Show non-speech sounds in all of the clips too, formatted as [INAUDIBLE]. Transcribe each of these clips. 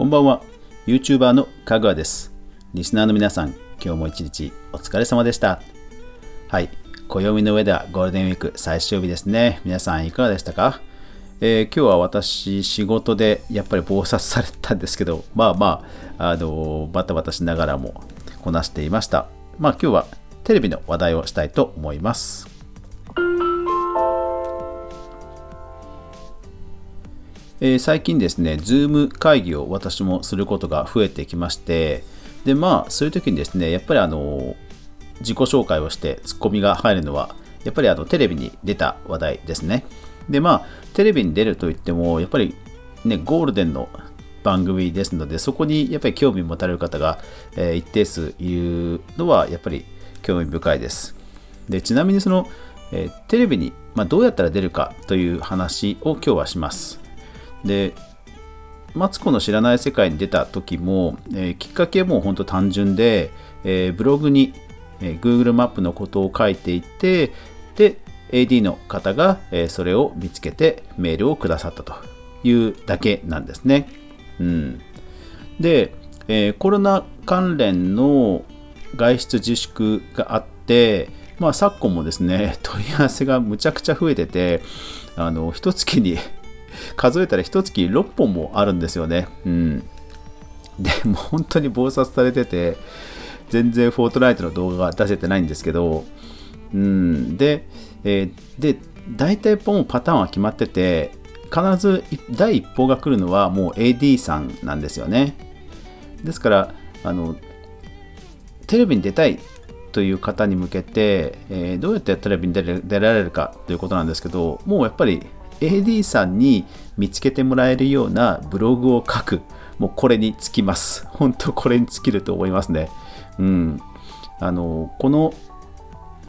こんばんは。YouTuber のかぐわです。リスナーの皆さん今日も一日お疲れ様でした。はい。暦の上ではゴールデンウィーク最終日ですね。皆さんいかがでしたか？えー、今日は私仕事でやっぱり忙殺されたんですけどまあまああのバタバタしながらもこなしていました。まあ今日はテレビの話題をしたいと思います。えー、最近ですね、Zoom 会議を私もすることが増えてきまして、で、まあ、そういう時にですね、やっぱりあの、自己紹介をしてツッコミが入るのは、やっぱりあのテレビに出た話題ですね。で、まあ、テレビに出るといっても、やっぱりね、ゴールデンの番組ですので、そこにやっぱり興味持たれる方が、えー、一定数いるのは、やっぱり興味深いです。で、ちなみにその、えー、テレビに、まあ、どうやったら出るかという話を今日はします。でマツコの知らない世界に出た時も、えー、きっかけはもう本当単純で、えー、ブログに、えー、Google マップのことを書いていてで AD の方が、えそれを見つけてメールをくださったというだけなんですね。うん、で、えコロナ関連の外出自粛があって、まあ、昨今もですね [LAUGHS] 問い合わせがむちゃくちゃ増えててあの一月に数えたら1月6本もあるんですよね。うん。で、もう本当に忙殺されてて、全然フォートナイトの動画が出せてないんですけど、うん、で、えー、で、大体もうパターンは決まってて、必ず第一報が来るのはもう AD さんなんですよね。ですから、あの、テレビに出たいという方に向けて、えー、どうやってテレビに出られるかということなんですけど、もうやっぱり AD さんに見つけてもらえるようなブログを書く。もうこれにつきます。[LAUGHS] 本当これに尽きると思いますね。うん。あの、この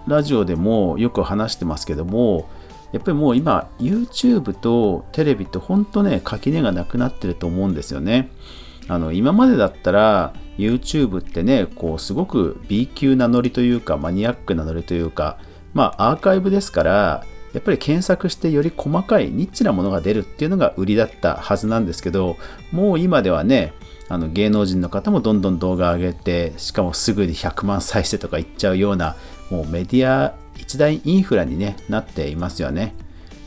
ラジオでもよく話してますけども、やっぱりもう今 YouTube とテレビって本当ね、垣根がなくなってると思うんですよね。あの今までだったら YouTube ってね、こうすごく B 級なノリというかマニアックなノリというか、まあアーカイブですからやっぱり検索してより細かいニッチなものが出るっていうのが売りだったはずなんですけどもう今ではねあの芸能人の方もどんどん動画上げてしかもすぐに100万再生とかいっちゃうようなもうメディア一大インフラに、ね、なっていますよね。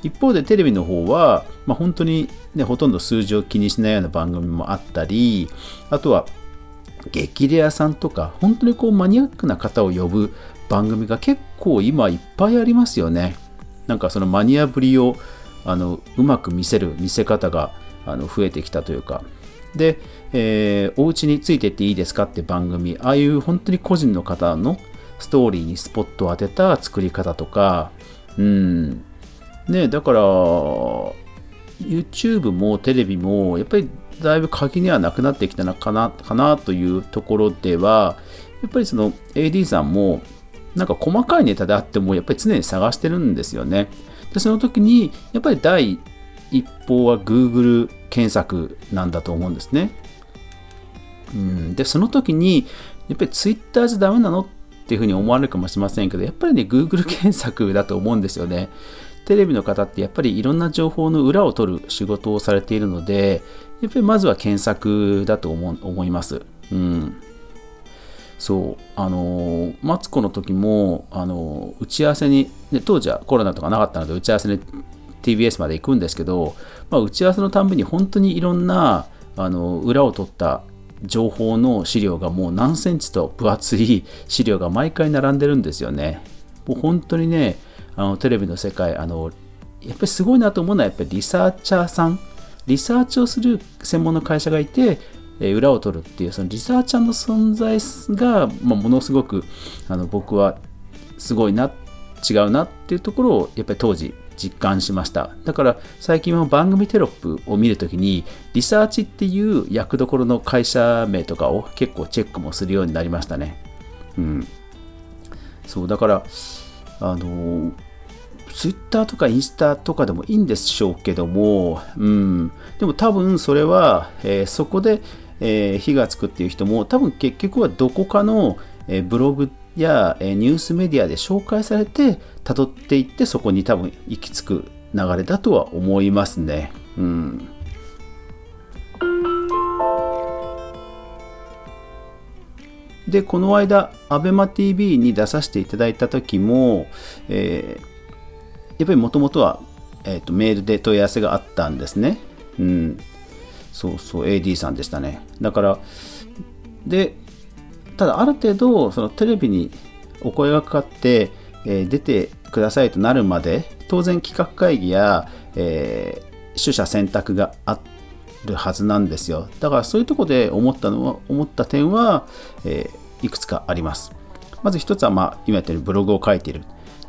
一方でテレビの方は、まあ、本当に、ね、ほとんど数字を気にしないような番組もあったりあとは激レアさんとか本当にこうマニアックな方を呼ぶ番組が結構今いっぱいありますよね。なんかそのマニアぶりをあのうまく見せる見せ方があの増えてきたというか。で、えー、お家についてっていいですかって番組。ああいう本当に個人の方のストーリーにスポットを当てた作り方とか。うん。ねだから YouTube もテレビもやっぱりだいぶ鍵にはなくなってきたのかなかなというところではやっぱりその AD さんもなんか細かいネタであってもやっぱり常に探してるんですよね。でその時にやっぱり第一報は Google 検索なんだと思うんですね。うん、でその時にやっぱり Twitter じゃダメなのっていうふうに思われるかもしれませんけどやっぱりね Google 検索だと思うんですよね。テレビの方ってやっぱりいろんな情報の裏を取る仕事をされているのでやっぱりまずは検索だと思います。うん、そうあのー、マツコの時も、あのー、打ち合わせに、ね、当時はコロナとかなかったので打ち合わせに TBS まで行くんですけど、まあ、打ち合わせのたんびに本当にいろんなあの裏を取った情報の資料がもう何センチと分厚い資料が毎回並んでるんですよね。もう本当にねあのテレビの世界あのやっぱりすごいなと思うのはやっぱりリサーチャーさんリサーチをする専門の会社がいてえ裏を取るっていうそのリサーチャーの存在が、まあ、ものすごくあの僕はすごいな違うなっていうところをやっぱり当時実感しました。だから最近は番組テロップを見るときにリサーチっていう役どころの会社名とかを結構チェックもするようになりましたね。うん。そうだからあのツイッターとかインスタとかでもいいんでしょうけども、うん、でも多分それは、えー、そこでえー、火がつくっていう人も多分結局はどこかの、えブログや、えニュースメディアで紹介されて辿っていってそこに多分行き着く流れだとは思いますね。うんでこの間 ABEMATV に出させていただいた時も、えー、やっぱりもともとは、えー、とメールで問い合わせがあったんですね。うん、そうそう、AD さんでしたね。だから、で、ただある程度、そのテレビにお声がかかって、えー、出てくださいとなるまで、当然企画会議や、えー、取捨選択があるはずなんですよ。だからそういうとこで思ったのは、思った点は、えー、いくつかあります。まず一つは、まあ、今やってるブログを書いている。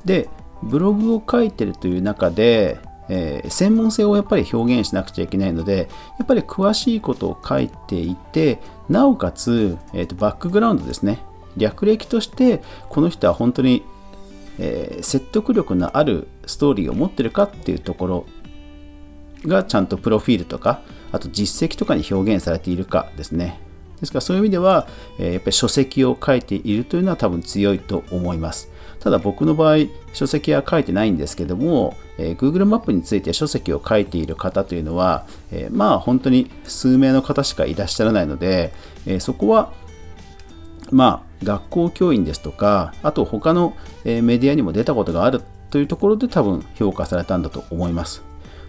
で、ブログを書いてるという中で、えー、専門性をやっぱり表現しなくちゃいけないので、やっぱり詳しいことを書いていて、なおかつ、えーと、バックグラウンドですね。略歴として、この人は本当に、えー、説得力のあるストーリーを持ってるかっていうところがちゃんとプロフィールとか、あと実績とかに表現されているかですね。ですからそういう意味では、えー、やっぱり書籍を書いているというのは多分強いと思います。ただ僕の場合、書籍は書いてないんですけども、えー、Google マップについて書籍を書いている方というのは、えー、まあ本当に数名の方しかいらっしゃらないので、えー、そこはまあ学校教員ですとか、あと他のえメディアにも出たことがあるというところで多分評価されたんだと思います。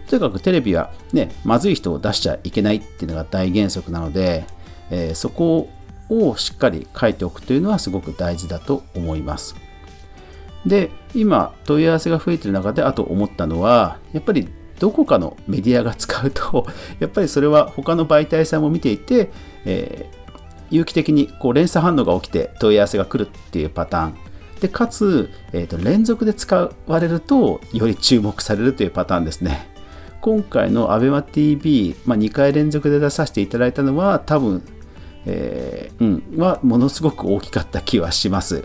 とにかくテレビはね、まずい人を出しちゃいけないっていうのが大原則なので、えそこをしっかり書いておくというのはすごく大事だと思います。で今問い合わせが増えてる中であと思ったのはやっぱりどこかのメディアが使うと [LAUGHS] やっぱりそれは他の媒体さんも見ていて、えー、有機的にこう連鎖反応が起きて問い合わせが来るっていうパターン。でかつ、えーと、連続で使われるとより注目されるというパターンですね。今回の ABEMATV、まあ、2回連続で出させていただいたのは多分、えー、うん、はものすごく大きかった気はします。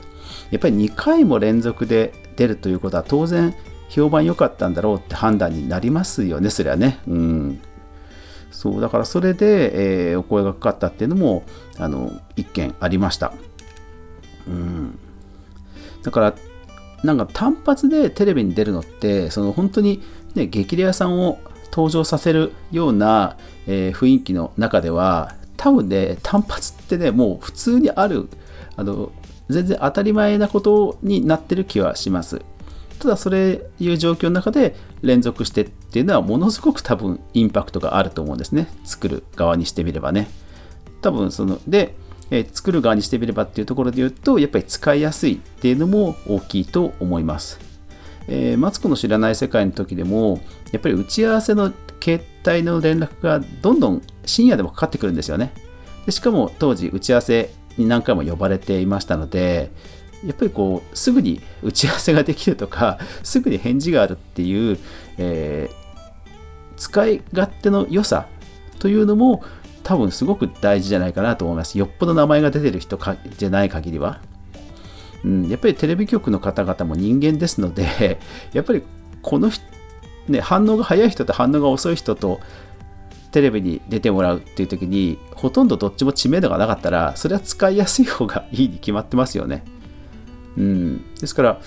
やっぱり2回も連続で出るということは当然評判良かったんだろうって判断になりますよね、それはね。うん。そう、だからそれで、えー、お声がかかったっていうのも、あの、一件ありました。うん。だから、なんか単発でテレビに出るのって、その本当にね、激レアさんを登場させるような、えー、雰囲気の中では、多分ね、単発ってね、もう普通にある、あの、全然当たり前なことになってる気はします。ただそういう状況の中で連続してっていうのはものすごく多分インパクトがあると思うんですね。作る側にしてみればね。多分その、で、え、作る側にしてみればっていうところで言うと、やっぱり使いやすいっていうのも大きいと思います。え、マツコの知らない世界の時でも、やっぱり打ち合わせの携帯の連絡がどんどん深夜でもかかってくるんですよね。でしかも当時打ち合わせに何回も呼ばれていましたのでやっぱりこうすぐに打ち合わせができるとか [LAUGHS] すぐに返事があるっていう、えー、使い勝手の良さというのも多分すごく大事じゃないかなと思います。よっぽど名前が出てる人かじゃない限りは、うん、やっぱりテレビ局の方々も人間ですのでやっぱりこのね、反応が早い人と反応が遅い人とテレビに出てもらうっていう時にほとんどどっちも知名度がなかったらそれは使いやすい方がいいに決まってますよね。うん、ですから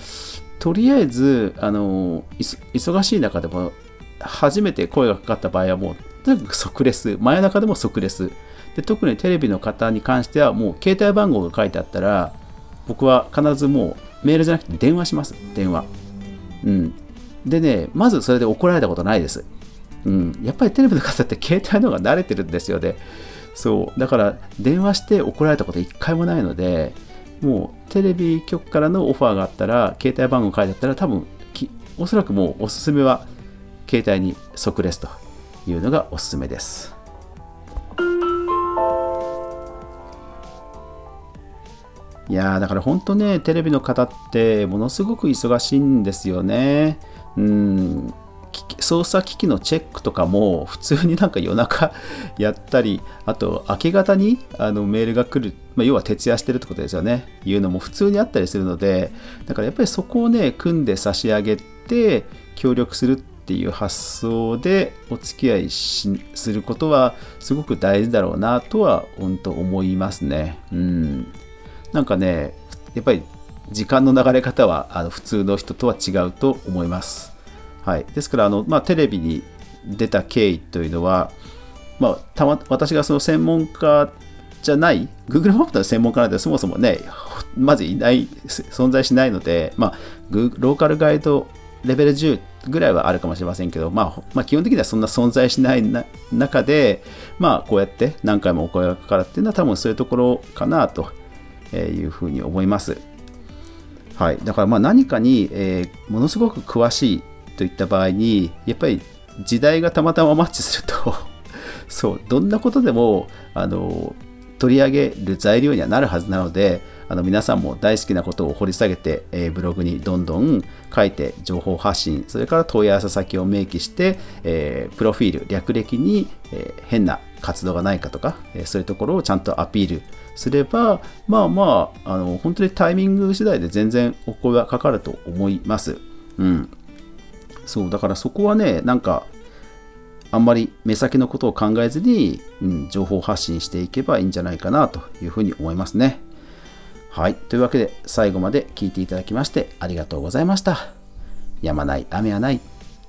とりあえずあの忙しい中でも初めて声がかかった場合はもうとにかく即レス。真夜中でも即レス。で特にテレビの方に関してはもう携帯番号が書いてあったら僕は必ずもうメールじゃなくて電話します。電話。うん。でねまずそれで怒られたことないです。うん、やっぱりテレビの方って携帯の方が慣れてるんですよね。そう。だから電話して怒られたこと一回もないので、もうテレビ局からのオファーがあったら、携帯番号書いてあったら多分、おそらくもうおすすめは携帯に即レスというのがおすすめです。いやだから本当ね、テレビの方ってものすごく忙しいんですよね。うん、操作機器のチェックとかも普通になんか夜中 [LAUGHS] やったり、あと明け方にあのメールが来る、まあ、要は徹夜してるってことですよね、いうのも普通にあったりするので、だからやっぱりそこをね、組んで差し上げて協力するっていう発想でお付き合いすることはすごく大事だろうなとは本当思いますね。うん。なんかね、やっぱり時間の流れ方はあの普通の人とは違うと思います。はい、ですからあの、まあ、テレビに出た経緯というのは、まあ、たま私がその専門家じゃない Google マップの専門家なんてそもそもねまずいない存在しないので、まあ、ローカルガイドレベル10ぐらいはあるかもしれませんけど、まあ、まあ、基本的にはそんな存在しない中で、まあ、こうやって何回もお声がかかるっていうのは多分そういうところかなというふうに思います。はい、だからまあ何かに、えー、ものすごく詳しいといった場合にやっぱり時代がたまたまマッチすると [LAUGHS] そうどんなことでもあの取り上げる材料にはなるはずなのであの皆さんも大好きなことを掘り下げて、えー、ブログにどんどん書いて情報発信それから問い合わせ先を明記して、えー、プロフィール略歴に、えー、変な活動がないかとか、えそういうところをちゃんとアピールすればまあまああの本当にタイミング次第で全然お声がかかると思います。うん、そうだからそこはねなんかあんまり目先のことを考えずに、うん、情報発信していけばいいんじゃないかなというふうに思いますね。はい。というわけで、最後まで聞いていただきましてありがとうございました。やまない雨はない。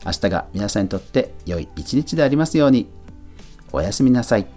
明日が皆さんにとって良い一日でありますように。おやすみなさい。